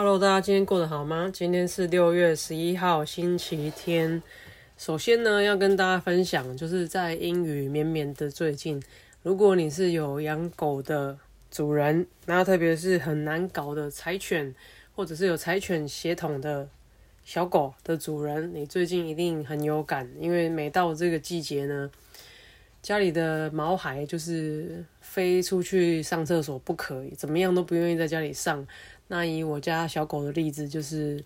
Hello，大家今天过得好吗？今天是六月十一号，星期天。首先呢，要跟大家分享，就是在阴雨绵绵的最近，如果你是有养狗的主人，那特别是很难搞的柴犬，或者是有柴犬血统的小狗的主人，你最近一定很有感，因为每到这个季节呢，家里的毛孩就是飞出去上厕所不可以，怎么样都不愿意在家里上。那以我家小狗的例子，就是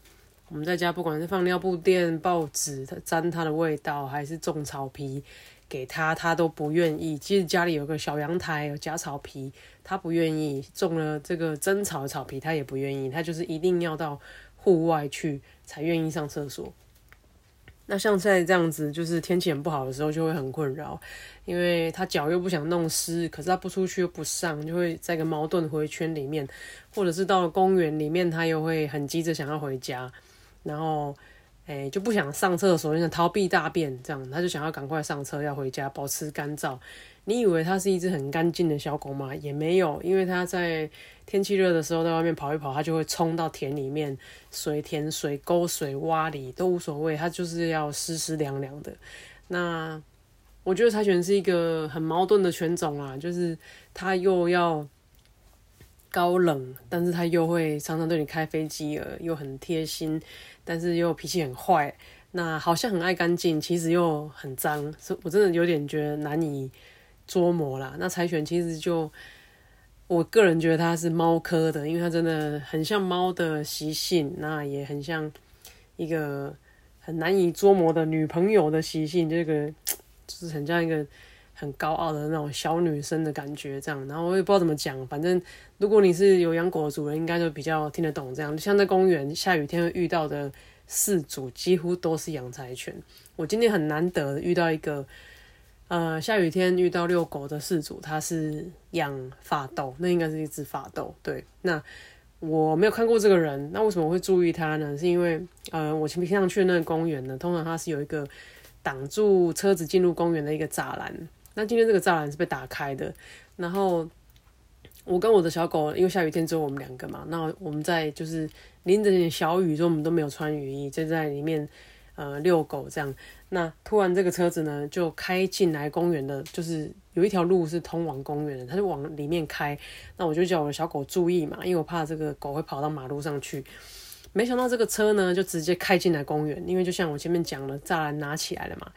我们在家不管是放尿布垫、报纸，它沾它的味道，还是种草皮给它，它都不愿意。即使家里有个小阳台有假草皮，它不愿意；种了这个真草草皮，它也不愿意。它就是一定要到户外去才愿意上厕所。那像现在这样子，就是天气很不好的时候，就会很困扰，因为他脚又不想弄湿，可是他不出去又不上，就会在一个矛盾回圈里面，或者是到了公园里面，他又会很急着想要回家，然后，诶就不想上厕所，就想逃避大便，这样他就想要赶快上车要回家，保持干燥。你以为它是一只很干净的小狗吗？也没有，因为它在天气热的时候在外面跑一跑，它就会冲到田里面，水田、水沟、水洼里都无所谓，它就是要湿湿凉凉的。那我觉得柴犬是一个很矛盾的犬种啊，就是它又要高冷，但是它又会常常对你开飞机耳，又很贴心，但是又脾气很坏。那好像很爱干净，其实又很脏，我真的有点觉得难以。捉摸啦，那柴犬其实就我个人觉得它是猫科的，因为它真的很像猫的习性，那也很像一个很难以捉摸的女朋友的习性，这个就是很像一个很高傲的那种小女生的感觉，这样。然后我也不知道怎么讲，反正如果你是有养狗的主人，应该就比较听得懂这样。像在公园下雨天遇到的事主，几乎都是养柴犬。我今天很难得遇到一个。呃，下雨天遇到遛狗的事主，他是养法斗，那应该是一只法斗。对，那我没有看过这个人，那为什么会注意他呢？是因为呃，我前平常去那个公园呢，通常它是有一个挡住车子进入公园的一个栅栏。那今天这个栅栏是被打开的，然后我跟我的小狗，因为下雨天只有我们两个嘛，那我们在就是淋着点小雨，所以我们都没有穿雨衣，就在里面。呃，遛狗这样，那突然这个车子呢就开进来公园的，就是有一条路是通往公园的，它就往里面开。那我就叫我的小狗注意嘛，因为我怕这个狗会跑到马路上去。没想到这个车呢就直接开进来公园，因为就像我前面讲了，栅栏拿起来了嘛，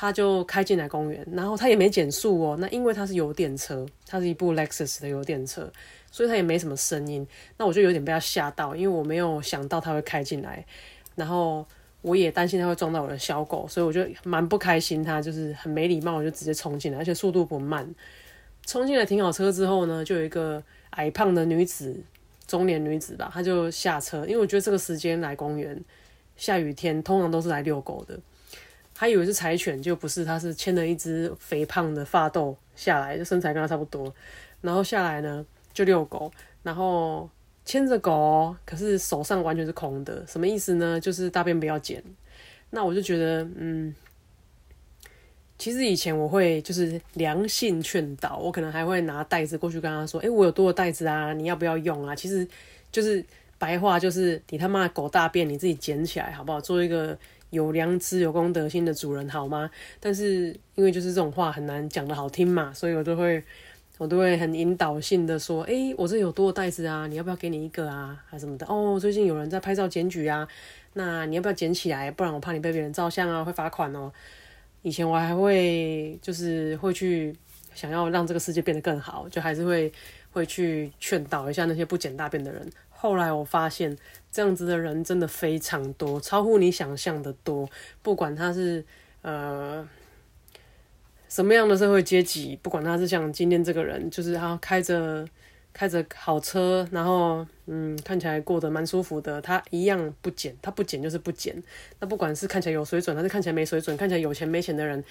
他就开进来公园，然后他也没减速哦。那因为他是油电车，它是一部 Lexus 的油电车，所以它也没什么声音。那我就有点被他吓到，因为我没有想到他会开进来，然后。我也担心他会撞到我的小狗，所以我就蛮不开心。他就是很没礼貌，我就直接冲进来，而且速度不慢。冲进来停好车之后呢，就有一个矮胖的女子，中年女子吧，她就下车。因为我觉得这个时间来公园，下雨天通常都是来遛狗的。他以为是柴犬，就不是，他是牵了一只肥胖的发豆下来，就身材跟他差不多。然后下来呢，就遛狗，然后。牵着狗，可是手上完全是空的，什么意思呢？就是大便不要捡。那我就觉得，嗯，其实以前我会就是良性劝导，我可能还会拿袋子过去跟他说：“哎，我有多的袋子啊，你要不要用啊？”其实就是白话，就是你他妈狗大便你自己捡起来好不好？做一个有良知、有公德心的主人好吗？但是因为就是这种话很难讲的好听嘛，所以我都会。我都会很引导性的说，哎，我这有多少袋子啊？你要不要给你一个啊？还什么的？哦，最近有人在拍照检举啊，那你要不要捡起来？不然我怕你被别人照相啊，会罚款哦。以前我还会就是会去想要让这个世界变得更好，就还是会会去劝导一下那些不捡大便的人。后来我发现这样子的人真的非常多，超乎你想象的多。不管他是呃。什么样的社会阶级，不管他是像今天这个人，就是他开着开着好车，然后嗯，看起来过得蛮舒服的，他一样不减，他不减就是不减。那不管是看起来有水准，还是看起来没水准，看起来有钱没钱的人，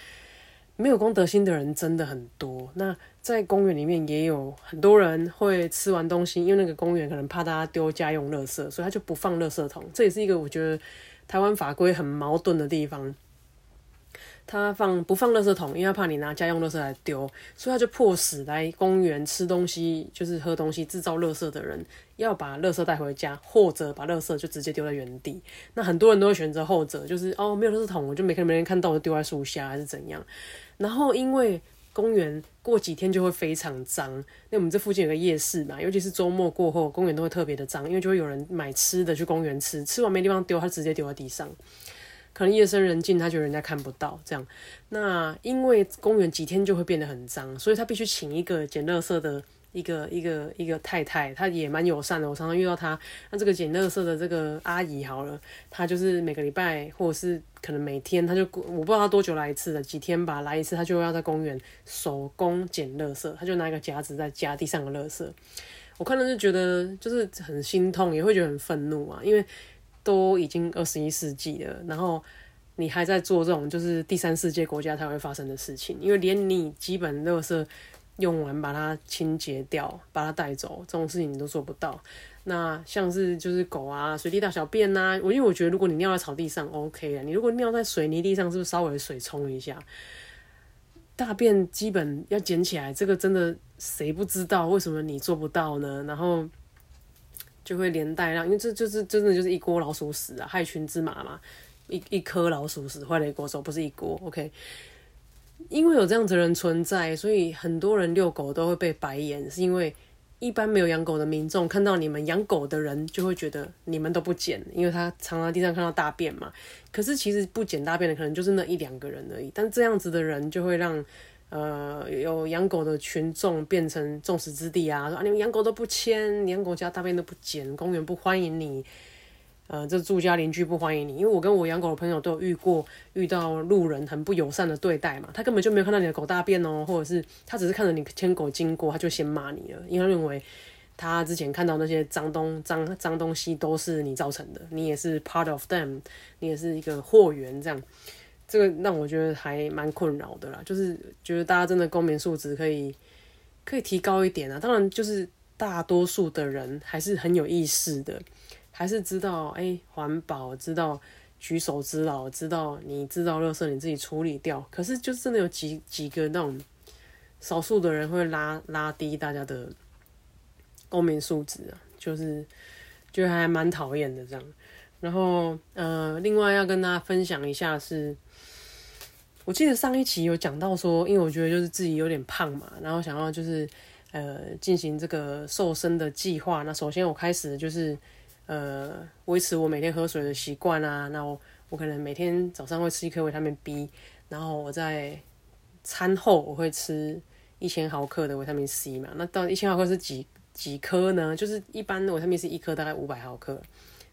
没有公德心的人真的很多。那在公园里面也有很多人会吃完东西，因为那个公园可能怕大家丢家用垃圾，所以他就不放垃圾桶。这也是一个我觉得台湾法规很矛盾的地方。他放不放垃圾桶，因为他怕你拿家用垃圾来丢，所以他就迫使来公园吃东西，就是喝东西制造垃圾的人要把垃圾带回家，或者把垃圾就直接丢在原地。那很多人都会选择后者，就是哦没有垃圾桶，我就没看没人看到，我就丢在树下还是怎样。然后因为公园过几天就会非常脏，那我们这附近有个夜市嘛，尤其是周末过后，公园都会特别的脏，因为就会有人买吃的去公园吃，吃完没地方丢，他直接丢在地上。可能夜深人静，他觉得人家看不到这样。那因为公园几天就会变得很脏，所以他必须请一个捡垃圾的一个一个一个太太，她也蛮友善的。我常常遇到她。那这个捡垃圾的这个阿姨好了，她就是每个礼拜或者是可能每天，她就我不知道她多久来一次的，几天吧来一次，她就要在公园手工捡垃圾，她就拿一个夹子在夹地上的垃圾。我看了就觉得就是很心痛，也会觉得很愤怒啊，因为。都已经二十一世纪了，然后你还在做这种就是第三世界国家才会发生的事情，因为连你基本垃圾用完把它清洁掉，把它带走这种事情你都做不到。那像是就是狗啊随地大小便呐，我因为我觉得如果你尿在草地上 OK 啊，你如果尿在水泥地上，是不是稍微水冲一下？大便基本要捡起来，这个真的谁不知道？为什么你做不到呢？然后。就会连带让，因为这就是真的就是一锅老鼠屎啊，害群之马嘛，一一颗老鼠屎坏了一锅粥，不是一锅。OK，因为有这样子人存在，所以很多人遛狗都会被白眼，是因为一般没有养狗的民众看到你们养狗的人，就会觉得你们都不捡，因为他常常地上看到大便嘛。可是其实不捡大便的可能就是那一两个人而已，但这样子的人就会让。呃，有养狗的群众变成众矢之的啊！说，你们养狗都不牵，养狗家大便都不捡，公园不欢迎你，呃，这住家邻居不欢迎你。因为我跟我养狗的朋友都有遇过，遇到路人很不友善的对待嘛，他根本就没有看到你的狗大便哦，或者是他只是看着你牵狗经过，他就先骂你了，因为他认为他之前看到那些脏东脏脏东西都是你造成的，你也是 part of them，你也是一个货源这样。这个让我觉得还蛮困扰的啦，就是觉得大家真的公民素质可以可以提高一点啊。当然，就是大多数的人还是很有意识的，还是知道哎环保，知道举手之劳，知道你制造垃圾你自己处理掉。可是就真的有几几个那种少数的人会拉拉低大家的公民素质啊，就是就还蛮讨厌的这样。然后呃，另外要跟大家分享一下是。我记得上一期有讲到说，因为我觉得就是自己有点胖嘛，然后想要就是呃进行这个瘦身的计划。那首先我开始就是呃维持我每天喝水的习惯啊。那我我可能每天早上会吃一颗维他命 B，然后我在餐后我会吃一千毫克的维他命 C 嘛。那到一千毫克是几几颗呢？就是一般维他命 C 一颗大概五百毫克，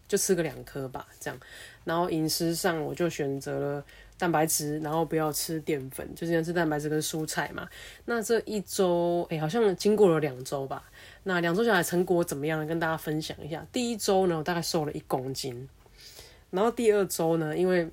就吃个两颗吧，这样。然后饮食上我就选择了。蛋白质，然后不要吃淀粉，就是要吃蛋白质跟蔬菜嘛。那这一周，哎，好像经过了两周吧。那两周下来成果怎么样？跟大家分享一下。第一周呢，我大概瘦了一公斤。然后第二周呢，因为，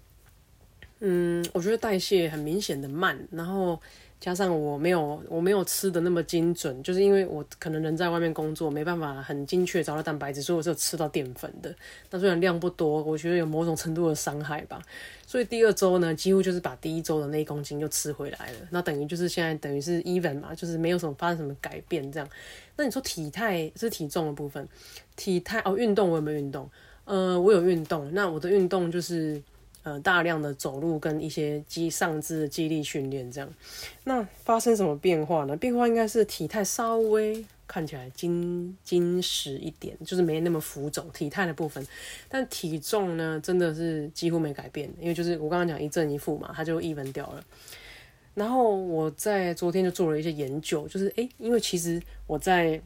嗯，我觉得代谢很明显的慢，然后。加上我没有我没有吃的那么精准，就是因为我可能人在外面工作，没办法很精确找到蛋白质，所以我是吃到淀粉的。那虽然量不多，我觉得有某种程度的伤害吧。所以第二周呢，几乎就是把第一周的那一公斤又吃回来了。那等于就是现在等于是 even 嘛，就是没有什么发生什么改变这样。那你说体态是体重的部分，体态哦，运动我有没有运动？呃，我有运动。那我的运动就是。呃，大量的走路跟一些肌上肢的肌力训练，这样，那发生什么变化呢？变化应该是体态稍微看起来精精实一点，就是没那么浮肿，体态的部分。但体重呢，真的是几乎没改变，因为就是我刚刚讲一正一负嘛，它就一分掉了。然后我在昨天就做了一些研究，就是诶，因为其实我在。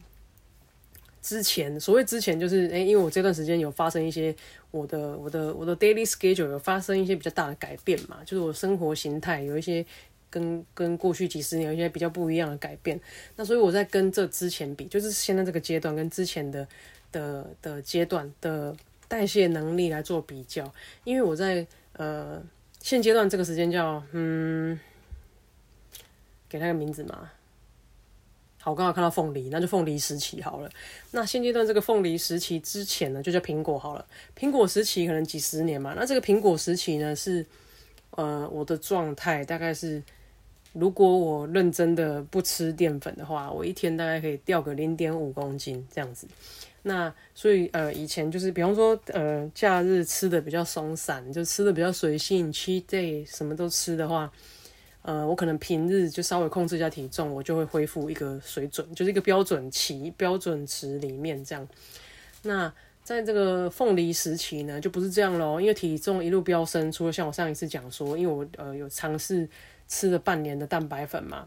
之前所谓之前就是哎，因为我这段时间有发生一些我的我的我的 daily schedule 有发生一些比较大的改变嘛，就是我生活形态有一些跟跟过去几十年有一些比较不一样的改变。那所以我在跟这之前比，就是现在这个阶段跟之前的的的阶段的代谢能力来做比较。因为我在呃现阶段这个时间叫嗯，给他个名字嘛。我刚好看到凤梨，那就凤梨时期好了。那现阶段这个凤梨时期之前呢，就叫苹果好了。苹果时期可能几十年嘛。那这个苹果时期呢，是呃，我的状态大概是，如果我认真的不吃淀粉的话，我一天大概可以掉个零点五公斤这样子。那所以呃，以前就是比方说呃，假日吃的比较松散，就吃的比较随性七 day 什么都吃的话，呃，我可能平日就稍微控制一下体重，我就会恢复一个水准，就是一个标准期、标准值里面这样。那在这个凤梨时期呢，就不是这样喽，因为体重一路飙升，除了像我上一次讲说，因为我呃有尝试吃了半年的蛋白粉嘛，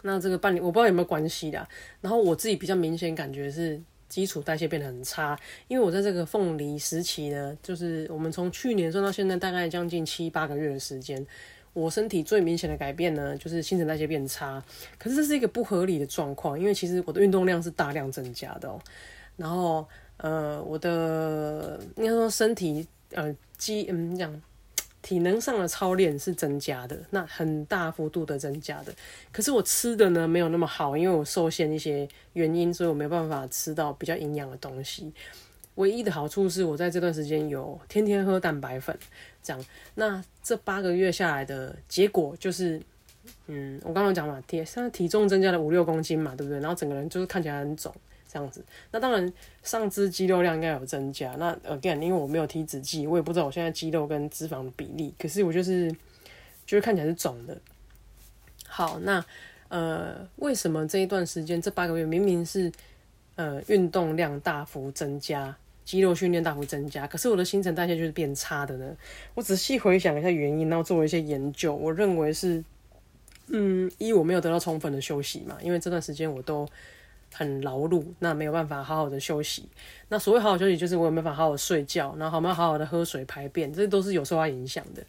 那这个半年我不知道有没有关系的，然后我自己比较明显感觉是。基础代谢变得很差，因为我在这个凤梨时期呢，就是我们从去年算到现在，大概将近七八个月的时间，我身体最明显的改变呢，就是新陈代谢变差。可是这是一个不合理的状况，因为其实我的运动量是大量增加的，然后呃，我的应该说身体呃肌嗯这样。体能上的操练是增加的，那很大幅度的增加的。可是我吃的呢没有那么好，因为我受限一些原因，所以我没办法吃到比较营养的东西。唯一的好处是我在这段时间有天天喝蛋白粉，这样。那这八个月下来的结果就是，嗯，我刚刚讲嘛，体现在体重增加了五六公斤嘛，对不对？然后整个人就是看起来很肿。这样子，那当然上肢肌肉量应该有增加。那 again，因为我没有体脂计，我也不知道我现在肌肉跟脂肪的比例。可是我就是就是看起来是肿的。好，那呃，为什么这一段时间这八个月明明是呃运动量大幅增加，肌肉训练大幅增加，可是我的新陈代谢就是变差的呢？我仔细回想一下原因，然后做了一些研究，我认为是嗯，一我没有得到充分的休息嘛，因为这段时间我都。很劳碌，那没有办法好好的休息。那所谓好好休息，就是我有没有办法好好睡觉，然后好没有好好的喝水排便，这都是有受到影响的。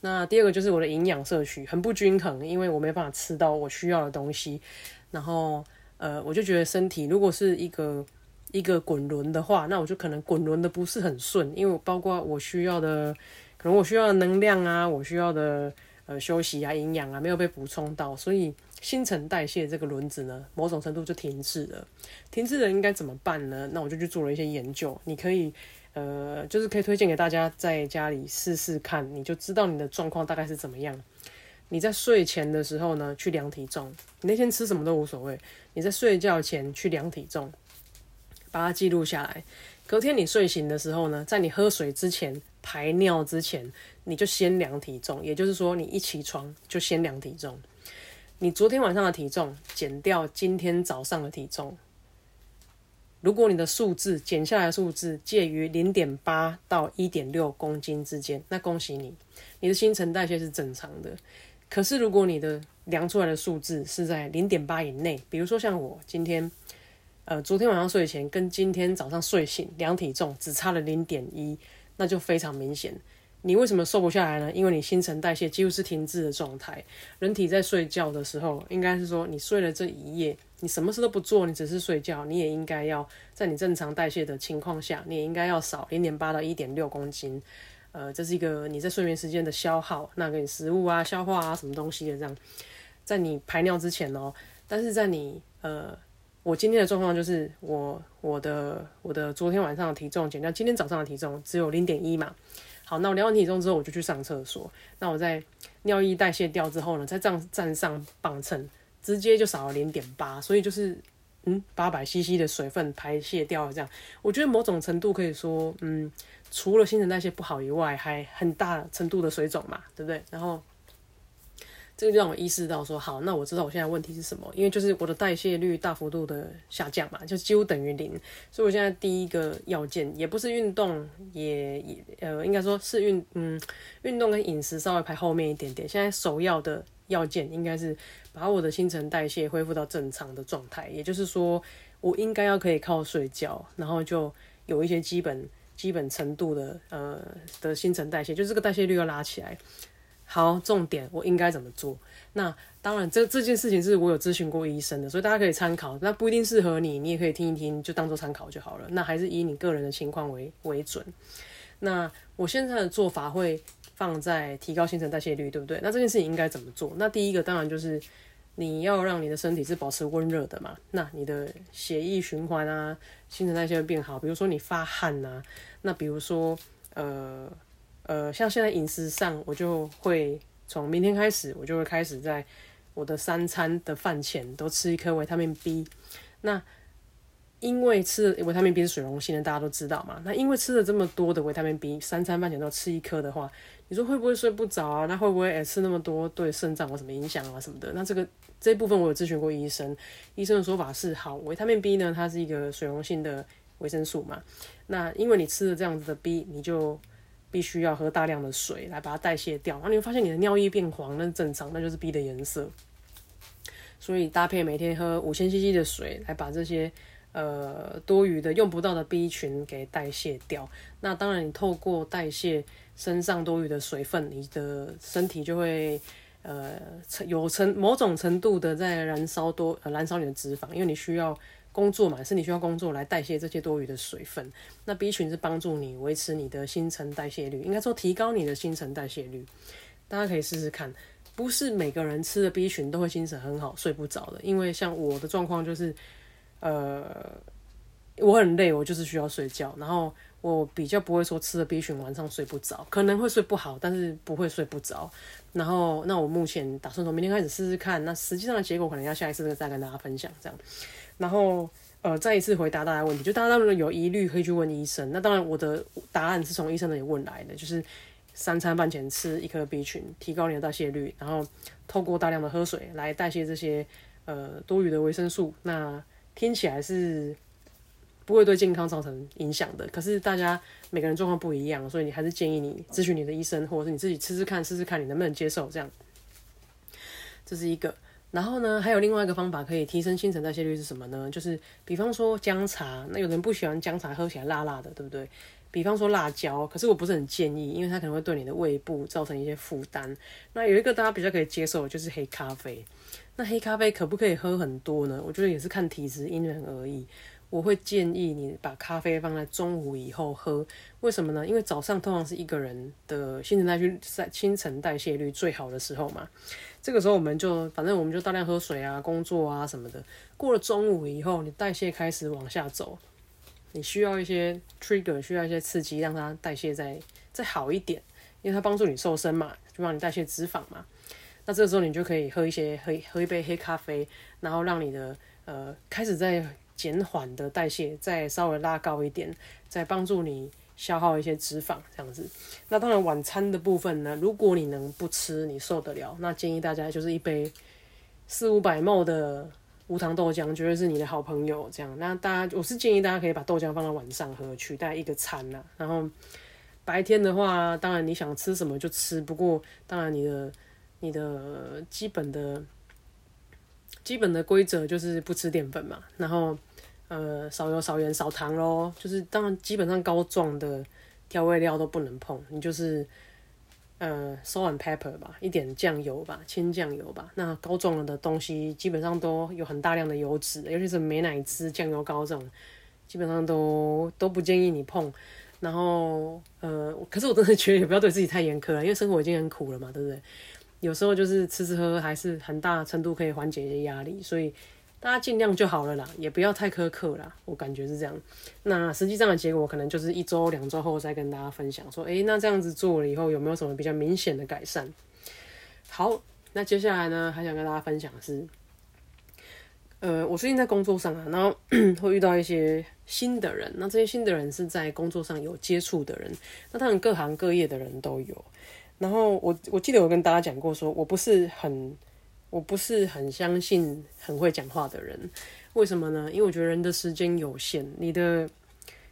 那第二个就是我的营养摄取很不均衡，因为我没办法吃到我需要的东西。然后呃，我就觉得身体如果是一个一个滚轮的话，那我就可能滚轮的不是很顺，因为包括我需要的，可能我需要的能量啊，我需要的呃休息啊、营养啊，没有被补充到，所以。新陈代谢这个轮子呢，某种程度就停滞了。停滞了应该怎么办呢？那我就去做了一些研究。你可以，呃，就是可以推荐给大家在家里试试看，你就知道你的状况大概是怎么样。你在睡前的时候呢，去量体重。你那天吃什么都无所谓。你在睡觉前去量体重，把它记录下来。隔天你睡醒的时候呢，在你喝水之前、排尿之前，你就先量体重。也就是说，你一起床就先量体重。你昨天晚上的体重减掉今天早上的体重，如果你的数字减下来的数字介于零点八到一点六公斤之间，那恭喜你，你的新陈代谢是正常的。可是如果你的量出来的数字是在零点八以内，比如说像我今天，呃，昨天晚上睡前跟今天早上睡醒量体重只差了零点一，那就非常明显。你为什么瘦不下来呢？因为你新陈代谢几乎是停滞的状态。人体在睡觉的时候，应该是说你睡了这一夜，你什么事都不做，你只是睡觉，你也应该要在你正常代谢的情况下，你也应该要少零点八到一点六公斤。呃，这是一个你在睡眠时间的消耗，那给你食物啊、消化啊什么东西的这样，在你排尿之前哦。但是在你呃，我今天的状况就是我我的我的昨天晚上的体重减掉今天早上的体重只有零点一嘛。好，那我量完体重之后，我就去上厕所。那我在尿液代谢掉之后呢，再站站上磅秤，直接就少了零点八，所以就是嗯，八百 CC 的水分排泄掉了。这样，我觉得某种程度可以说，嗯，除了新陈代谢不好以外，还很大程度的水肿嘛，对不对？然后。这个就让我意识到说，好，那我知道我现在问题是什么，因为就是我的代谢率大幅度的下降嘛，就几乎等于零，所以我现在第一个要件也不是运动，也也呃，应该说是运嗯，运动跟饮食稍微排后面一点点，现在首要的要件应该是把我的新陈代谢恢复到正常的状态，也就是说，我应该要可以靠睡觉，然后就有一些基本基本程度的呃的新陈代谢，就这个代谢率要拉起来。好，重点我应该怎么做？那当然，这这件事情是我有咨询过医生的，所以大家可以参考。那不一定适合你，你也可以听一听，就当做参考就好了。那还是以你个人的情况为为准。那我现在的做法会放在提高新陈代谢率，对不对？那这件事情应该怎么做？那第一个当然就是你要让你的身体是保持温热的嘛。那你的血液循环啊，新陈代谢会变好。比如说你发汗呐，那比如说呃。呃，像现在饮食上，我就会从明天开始，我就会开始在我的三餐的饭前都吃一颗维他命 B。那因为吃维他命 B 是水溶性的，大家都知道嘛。那因为吃了这么多的维他命 B，三餐饭前都吃一颗的话，你说会不会睡不着啊？那会不会诶吃那么多对肾脏有什么影响啊什么的？那这个这部分我有咨询过医生，医生的说法是好，维他命 B 呢，它是一个水溶性的维生素嘛。那因为你吃了这样子的 B，你就必须要喝大量的水来把它代谢掉，然后你会发现你的尿液变黄，那正常，那就是 B 的颜色。所以搭配每天喝五千 CC 的水来把这些。呃，多余的用不到的 B 群给代谢掉。那当然，你透过代谢身上多余的水分，你的身体就会呃有成某种程度的在燃烧多燃烧你的脂肪，因为你需要工作嘛，身体需要工作来代谢这些多余的水分。那 B 群是帮助你维持你的新陈代谢率，应该说提高你的新陈代谢率。大家可以试试看，不是每个人吃了 B 群都会精神很好、睡不着的，因为像我的状况就是。呃，我很累，我就是需要睡觉。然后我比较不会说吃了 B 群晚上睡不着，可能会睡不好，但是不会睡不着。然后那我目前打算从明天开始试试看，那实际上的结果可能要下一次再跟大家分享这样。然后呃，再一次回答大家问题，就大家当然有疑虑可以去问医生。那当然我的答案是从医生那里问来的，就是三餐饭前吃一颗 B 群，提高你的代谢率，然后透过大量的喝水来代谢这些呃多余的维生素。那听起来是不会对健康造成影响的，可是大家每个人状况不一样，所以你还是建议你咨询你的医生，或者是你自己吃吃看，试试看你能不能接受这样。这是一个，然后呢，还有另外一个方法可以提升新陈代谢率是什么呢？就是比方说姜茶，那有人不喜欢姜茶喝起来辣辣的，对不对？比方说辣椒，可是我不是很建议，因为它可能会对你的胃部造成一些负担。那有一个大家比较可以接受，就是黑咖啡。那黑咖啡可不可以喝很多呢？我觉得也是看体质，因人而异。我会建议你把咖啡放在中午以后喝，为什么呢？因为早上通常是一个人的新陈代谢在新陈代谢率最好的时候嘛。这个时候我们就反正我们就大量喝水啊、工作啊什么的。过了中午以后，你代谢开始往下走，你需要一些 trigger，需要一些刺激，让它代谢再再好一点，因为它帮助你瘦身嘛，就帮你代谢脂肪嘛。那这个时候你就可以喝一些喝喝一杯黑咖啡，然后让你的呃开始在减缓的代谢，再稍微拉高一点，再帮助你消耗一些脂肪这样子。那当然晚餐的部分呢，如果你能不吃，你受得了，那建议大家就是一杯四五百沫的无糖豆浆，绝对是你的好朋友。这样，那大家我是建议大家可以把豆浆放到晚上喝，取代一个餐呐。然后白天的话，当然你想吃什么就吃，不过当然你的。你的基本的、基本的规则就是不吃淀粉嘛，然后呃少油、少盐、少糖咯，就是当然基本上膏状的调味料都不能碰，你就是呃 salt and pepper 吧，一点酱油吧，清酱油吧。那膏状了的东西基本上都有很大量的油脂，尤其是美乃滋、酱油膏这种，基本上都都不建议你碰。然后呃，可是我真的觉得也不要对自己太严苛了，因为生活已经很苦了嘛，对不对？有时候就是吃吃喝喝，还是很大程度可以缓解一些压力，所以大家尽量就好了啦，也不要太苛刻啦。我感觉是这样。那实际上的结果可能就是一周、两周后再跟大家分享，说，诶，那这样子做了以后有没有什么比较明显的改善？好，那接下来呢，还想跟大家分享的是，呃，我最近在工作上啊，然后 会遇到一些新的人，那这些新的人是在工作上有接触的人，那当然各行各业的人都有。然后我我记得我跟大家讲过，说我不是很我不是很相信很会讲话的人，为什么呢？因为我觉得人的时间有限，你的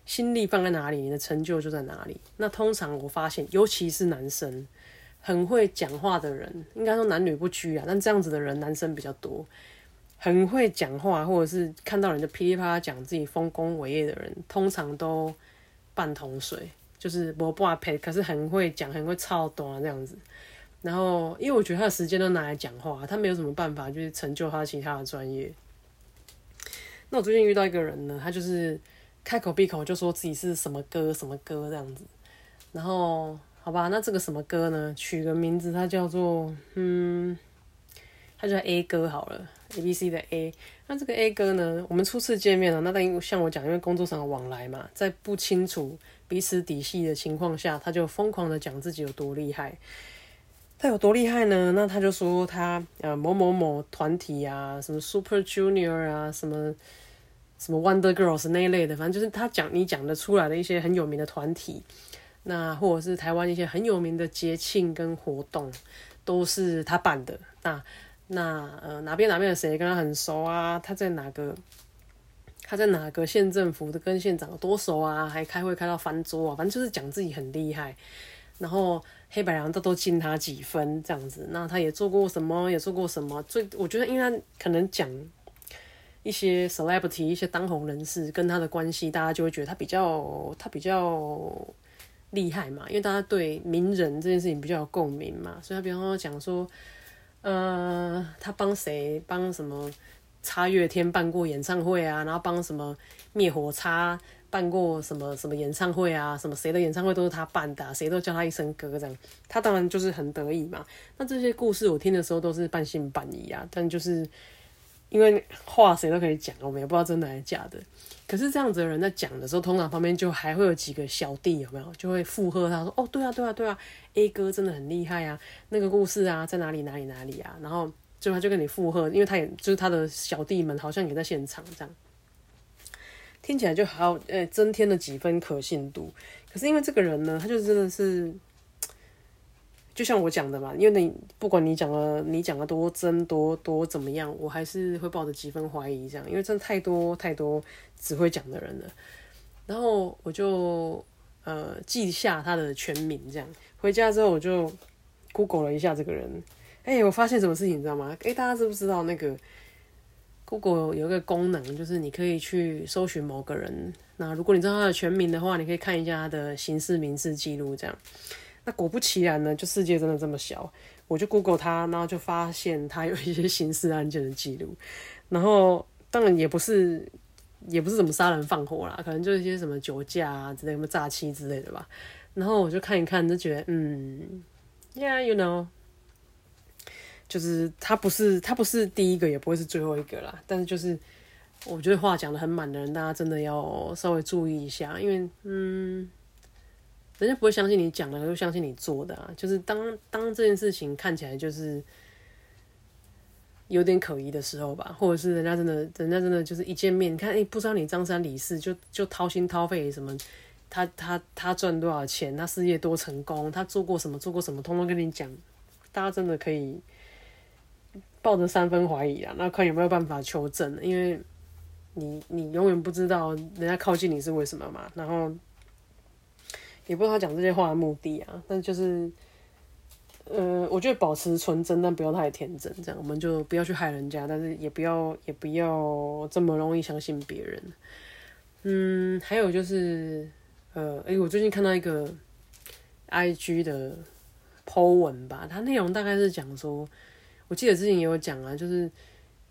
心力放在哪里，你的成就就在哪里。那通常我发现，尤其是男生很会讲话的人，应该说男女不拘啊，但这样子的人男生比较多，很会讲话或者是看到人就噼里啪啦讲自己丰功伟业的人，通常都半桶水。就是不不配，可是很会讲，很会操短这样子。然后，因为我觉得他的时间都拿来讲话，他没有什么办法，就是成就他其他的专业。那我最近遇到一个人呢，他就是开口闭口就说自己是什么歌什么歌这样子。然后，好吧，那这个什么歌呢？取个名字，他叫做嗯，他叫 A 哥好了 A B C 的 A。那这个 A 哥呢，我们初次见面了，那等于像我讲，因为工作上的往来嘛，在不清楚彼此底细的情况下，他就疯狂的讲自己有多厉害。他有多厉害呢？那他就说他呃某某某团体啊，什么 Super Junior 啊，什么什么 Wonder Girls 那一类的，反正就是他讲你讲得出来的一些很有名的团体。那或者是台湾一些很有名的节庆跟活动，都是他办的。那那呃哪边哪边的谁跟他很熟啊？他在哪个他在哪个县政府的跟县长多熟啊？还开会开到翻桌啊？反正就是讲自己很厉害，然后黑白两都都敬他几分这样子。那他也做过什么？也做过什么？最我觉得，因为他可能讲一些 celebrity 一些当红人士跟他的关系，大家就会觉得他比较他比较。厉害嘛？因为大家对名人这件事情比较有共鸣嘛，所以他比方说讲说，呃，他帮谁帮什么叉月天办过演唱会啊，然后帮什么灭火叉办过什么什么演唱会啊，什么谁的演唱会都是他办的，谁都叫他一声哥这样，他当然就是很得意嘛。那这些故事我听的时候都是半信半疑啊，但就是因为话谁都可以讲，我们也不知道真的还是假的。可是这样子的人在讲的时候，通常旁边就还会有几个小弟，有没有？就会附和他说：“哦，对啊，对啊，对啊，A 哥真的很厉害啊，那个故事啊，在哪里哪里哪里啊？”然后就他就跟你附和，因为他也就是他的小弟们好像也在现场，这样听起来就好，呃，增添了几分可信度。可是因为这个人呢，他就真的是。就像我讲的嘛，因为你不管你讲了你讲的多真多多怎么样，我还是会抱着几分怀疑这样，因为真的太多太多只会讲的人了。然后我就呃记下他的全名，这样回家之后我就 Google 了一下这个人，哎，我发现什么事情你知道吗？哎，大家知不知道那个 Google 有一个功能，就是你可以去搜寻某个人，那如果你知道他的全名的话，你可以看一下他的刑事民事记录这样。那果不其然呢，就世界真的这么小，我就 Google 他，然后就发现他有一些刑事案件的记录，然后当然也不是，也不是什么杀人放火啦，可能就是一些什么酒驾啊之类，什么诈欺之类的吧。然后我就看一看，就觉得，嗯，Yeah，you know，就是他不是他不是第一个，也不会是最后一个啦。但是就是我觉得话讲的很满的人，大家真的要稍微注意一下，因为，嗯。人家不会相信你讲的，就相信你做的啊！就是当当这件事情看起来就是有点可疑的时候吧，或者是人家真的，人家真的就是一见面，你看，哎，不知道你张三李四，就就掏心掏肺什么，他他他赚多少钱，他事业多成功，他做过什么做过什么，通通跟你讲，大家真的可以抱着三分怀疑啊，那看有没有办法求证，因为你你永远不知道人家靠近你是为什么嘛，然后。也不知道他讲这些话的目的啊，但就是，呃，我觉得保持纯真，但不要太天真，这样我们就不要去害人家，但是也不要也不要这么容易相信别人。嗯，还有就是，呃，哎，我最近看到一个 I G 的 po 文吧，它内容大概是讲说，我记得之前也有讲啊，就是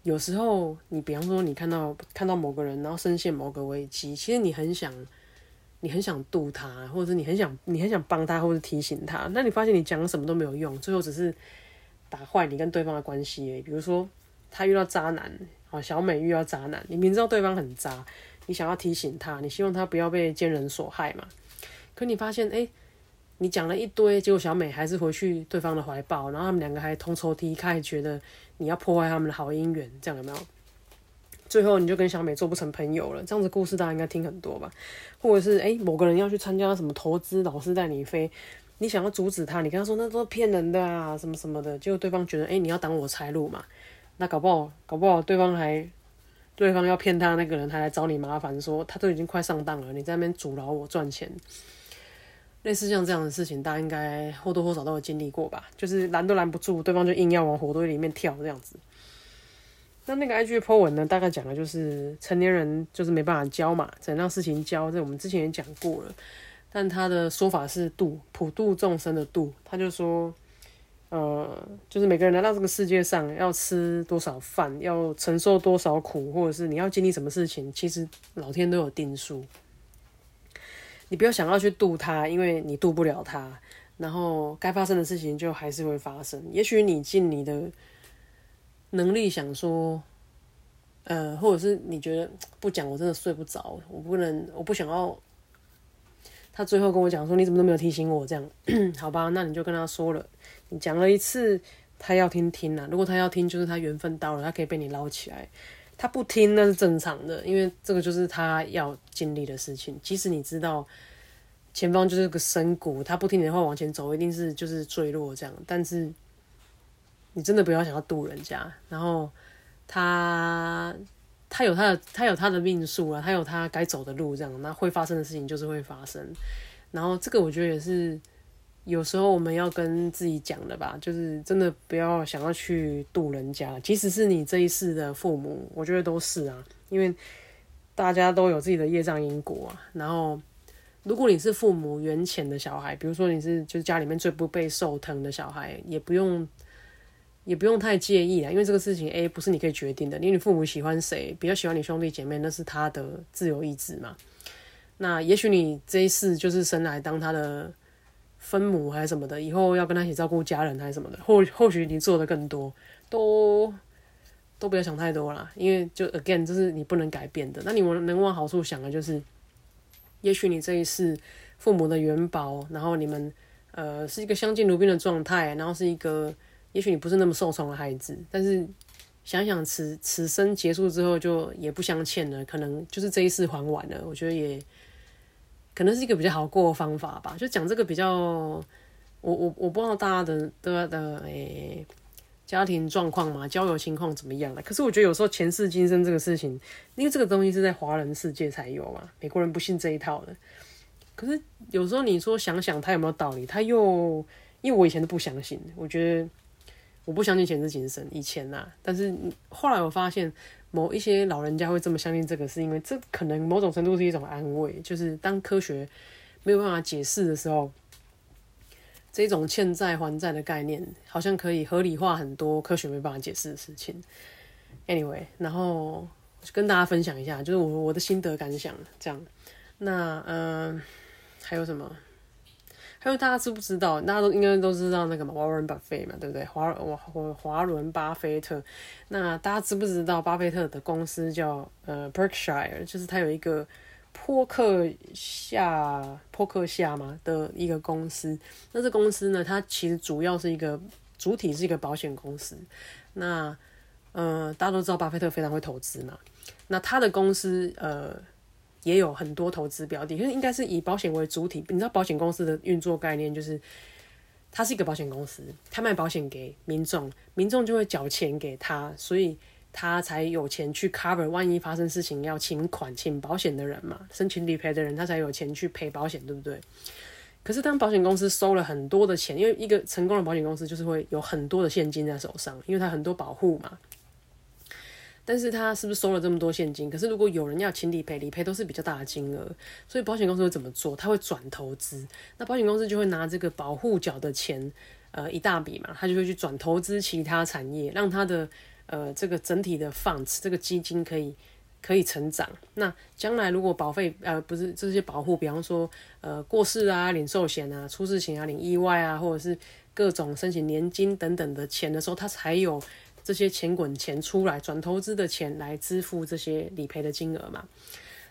有时候你比方说你看到看到某个人，然后深陷某个危机，其实你很想。你很想渡他，或者是你很想你很想帮他，或者提醒他，那你发现你讲什么都没有用，最后只是打坏你跟对方的关系。比如说他遇到渣男，哦，小美遇到渣男，你明知道对方很渣，你想要提醒他，你希望他不要被奸人所害嘛？可你发现，哎，你讲了一堆，结果小美还是回去对方的怀抱，然后他们两个还同仇敌忾，觉得你要破坏他们的好姻缘，这样有没有？最后你就跟小美做不成朋友了，这样子故事大家应该听很多吧？或者是诶，某个人要去参加什么投资，老师带你飞，你想要阻止他，你跟他说那都是骗人的啊，什么什么的，结果对方觉得诶，你要挡我财路嘛？那搞不好搞不好对方还对方要骗他那个人还来找你麻烦，说他都已经快上当了，你在那边阻挠我赚钱，类似像这样的事情，大家应该或多或少都有经历过吧？就是拦都拦不住，对方就硬要往火堆里面跳这样子。那那个 IG po 文呢？大概讲的就是成年人就是没办法教嘛，怎样事情教？这我们之前也讲过了。但他的说法是度普度众生的度，他就说，呃，就是每个人来到这个世界上要吃多少饭，要承受多少苦，或者是你要经历什么事情，其实老天都有定数。你不要想要去度他，因为你度不了他。然后该发生的事情就还是会发生。也许你尽你的。能力想说，呃，或者是你觉得不讲我真的睡不着，我不能，我不想要。他最后跟我讲说：“你怎么都没有提醒我？”这样，好吧，那你就跟他说了，你讲了一次，他要听听啊。如果他要听，就是他缘分到了，他可以被你捞起来。他不听那是正常的，因为这个就是他要经历的事情。即使你知道前方就是个深谷，他不听你的话往前走，一定是就是坠落这样。但是你真的不要想要渡人家，然后他。他有他的，他有他的命数啊，他有他该走的路，这样那会发生的事情就是会发生。然后这个我觉得也是有时候我们要跟自己讲的吧，就是真的不要想要去渡人家，即使是你这一世的父母，我觉得都是啊，因为大家都有自己的业障因果啊。然后如果你是父母缘浅的小孩，比如说你是就是家里面最不被受疼的小孩，也不用。也不用太介意啊，因为这个事情 A 不是你可以决定的。因为你父母喜欢谁，比较喜欢你兄弟姐妹，那是他的自由意志嘛。那也许你这一世就是生来当他的分母还是什么的，以后要跟他一起照顾家人还是什么的，或或许你做的更多，都都不要想太多啦。因为就 again，这是你不能改变的。那你能往好处想的，就是也许你这一世父母的元宝，然后你们呃是一个相敬如宾的状态，然后是一个。也许你不是那么受宠的孩子，但是想想此此生结束之后就也不相欠了，可能就是这一世还完了。我觉得也可能是一个比较好过的方法吧。就讲这个比较，我我我不知道大家的的的诶家庭状况嘛，交友情况怎么样了。可是我觉得有时候前世今生这个事情，因为这个东西是在华人世界才有嘛，美国人不信这一套的。可是有时候你说想想他有没有道理，他又因为我以前都不相信，我觉得。我不相信前世今生，以前呐，但是后来我发现，某一些老人家会这么相信这个，是因为这可能某种程度是一种安慰，就是当科学没有办法解释的时候，这种欠债还债的概念好像可以合理化很多科学没办法解释的事情。Anyway，然后跟大家分享一下，就是我我的心得感想，这样。那嗯，还有什么？还有大家知不知道？大家都应该都知道那个嘛，华伦巴菲嘛，对不对？华华华华伦巴菲特。那大家知不知道巴菲特的公司叫呃 Berkshire，就是他有一个坡克夏坡克夏嘛的一个公司。那这公司呢，它其实主要是一个主体是一个保险公司。那呃，大家都知道巴菲特非常会投资嘛。那他的公司呃。也有很多投资标的，就是应该是以保险为主体。你知道保险公司的运作概念就是，它是一个保险公司，它卖保险给民众，民众就会缴钱给他，所以他才有钱去 cover 万一发生事情要请款请保险的人嘛，申请理赔的人他才有钱去赔保险，对不对？可是当保险公司收了很多的钱，因为一个成功的保险公司就是会有很多的现金在手上，因为它很多保护嘛。但是他是不是收了这么多现金？可是如果有人要请理赔，理赔都是比较大的金额，所以保险公司会怎么做？他会转投资，那保险公司就会拿这个保护缴的钱，呃，一大笔嘛，他就会去转投资其他产业，让他的呃这个整体的 funds 这个基金可以可以成长。那将来如果保费呃不是这些保护，比方说呃过世啊、领寿险啊、出事情啊、领意外啊，或者是各种申请年金等等的钱的时候，他才有。这些钱滚钱出来，转投资的钱来支付这些理赔的金额嘛？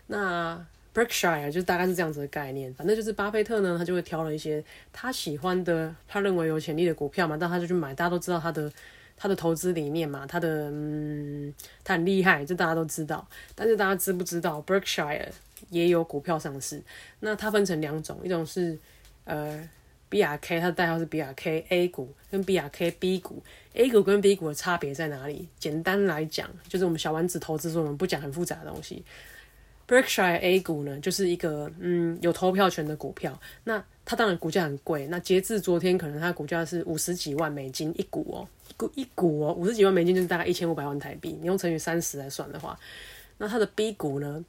那 Berkshire 就大概是这样子的概念。反正就是巴菲特呢，他就会挑了一些他喜欢的、他认为有潜力的股票嘛，但他就去买。大家都知道他的他的投资理念嘛，他的嗯，他很厉害，这大家都知道。但是大家知不知道 Berkshire 也有股票上市？那它分成两种，一种是呃。B R K 它的代号是 B R K A 股跟 B R K B 股，A 股跟 B 股的差别在哪里？简单来讲，就是我们小丸子投资，我们不讲很复杂的东西。Berkshire A 股呢，就是一个嗯有投票权的股票，那它当然股价很贵。那截至昨天，可能它股价是五十几万美金一股哦，一股一股哦，五十几万美金就是大概一千五百万台币。你用乘以三十来算的话，那它的 B 股呢，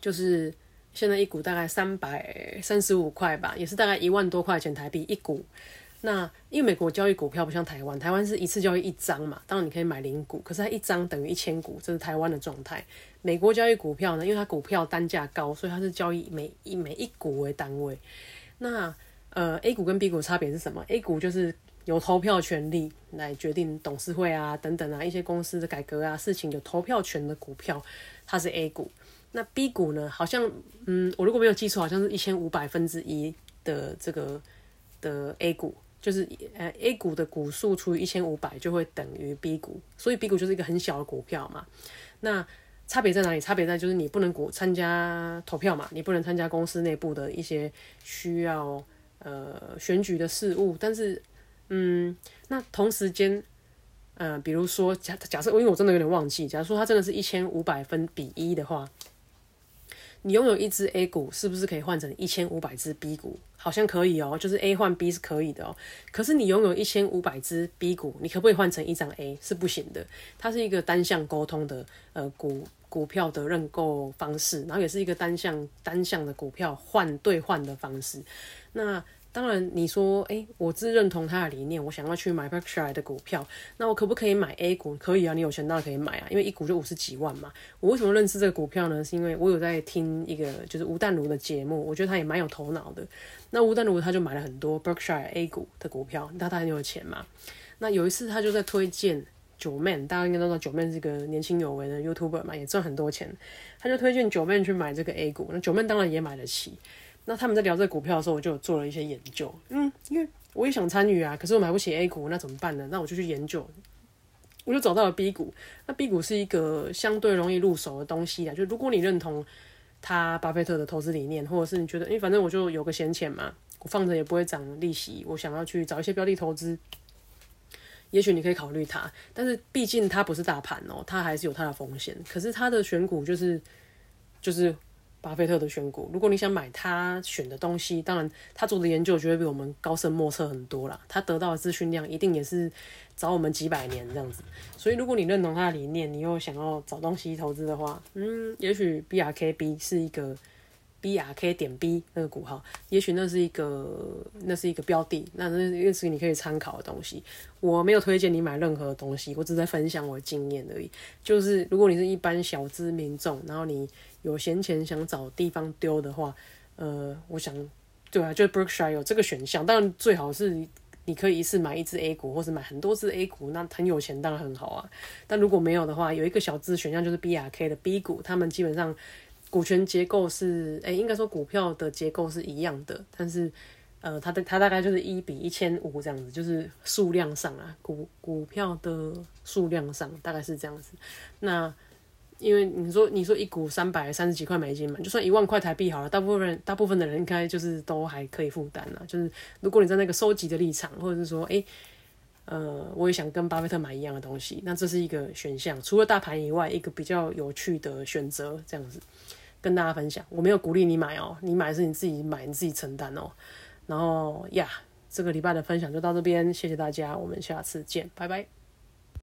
就是。现在一股大概三百三十五块吧，也是大概一万多块钱台币一股。那因为美国交易股票不像台湾，台湾是一次交易一张嘛，当然你可以买零股，可是它一张等于一千股，这是台湾的状态。美国交易股票呢，因为它股票单价高，所以它是交易每一每一股为单位。那呃，A 股跟 B 股差别是什么？A 股就是有投票权利来决定董事会啊等等啊一些公司的改革啊事情有投票权的股票，它是 A 股。那 B 股呢？好像嗯，我如果没有记错，好像是一千五百分之一的这个的 A 股，就是呃 A 股的股数除以一千五百就会等于 B 股，所以 B 股就是一个很小的股票嘛。那差别在哪里？差别在就是你不能股参加投票嘛，你不能参加公司内部的一些需要呃选举的事务。但是嗯，那同时间，呃，比如说假假设，因为我真的有点忘记，假如说它真的是一千五百分比一的话。你拥有一只 A 股，是不是可以换成一千五百只 B 股？好像可以哦，就是 A 换 B 是可以的哦。可是你拥有一千五百只 B 股，你可不可以换成一张 A？是不行的。它是一个单向沟通的呃股股票的认购方式，然后也是一个单向单向的股票换兑换的方式。那当然，你说，哎，我自认同他的理念，我想要去买 Berkshire 的股票，那我可不可以买 A 股？可以啊，你有钱当然可以买啊，因为一股就五十几万嘛。我为什么认识这个股票呢？是因为我有在听一个就是吴淡如的节目，我觉得他也蛮有头脑的。那吴淡如他就买了很多 Berkshire A 股的股票，那他很有钱嘛。那有一次他就在推荐九 man，大家应该都知道九 man 是个年轻有为的 YouTuber 嘛，也赚很多钱。他就推荐九 man 去买这个 A 股，那九 man 当然也买得起。那他们在聊这个股票的时候，我就做了一些研究。嗯，因为我也想参与啊，可是我买不起 A 股，那怎么办呢？那我就去研究，我就找到了 B 股。那 B 股是一个相对容易入手的东西啊，就如果你认同他巴菲特的投资理念，或者是你觉得，因为反正我就有个闲钱嘛，我放着也不会涨利息，我想要去找一些标的投资，也许你可以考虑它。但是毕竟它不是大盘哦，它还是有它的风险。可是它的选股就是就是。巴菲特的选股，如果你想买他选的东西，当然他做的研究绝对比我们高深莫测很多啦。他得到的资讯量一定也是早我们几百年这样子。所以如果你认同他的理念，你又想要找东西投资的话，嗯，也许 BRKB 是一个 BRK 点 B 那个股号，也许那是一个那是一个标的，那那也是你可以参考的东西。我没有推荐你买任何东西，我只在分享我的经验而已。就是如果你是一般小资民众，然后你。有闲钱想找地方丢的话，呃，我想，对啊，就 Berkshire 有这个选项。当然，最好是你可以一次买一只 A 股，或是买很多只 A 股，那很有钱当然很好啊。但如果没有的话，有一个小资选项就是 BRK 的 B 股，他们基本上股权结构是，哎，应该说股票的结构是一样的，但是，呃，它的它大概就是一比一千五这样子，就是数量上啊，股股票的数量上大概是这样子。那因为你说你说一股三百三十几块美金嘛，就算一万块台币好了，大部分大部分的人应该就是都还可以负担了。就是如果你在那个收集的立场，或者是说，哎，呃，我也想跟巴菲特买一样的东西，那这是一个选项。除了大盘以外，一个比较有趣的选择，这样子跟大家分享。我没有鼓励你买哦，你买是你自己买，你自己承担哦。然后呀，这个礼拜的分享就到这边，谢谢大家，我们下次见，拜拜。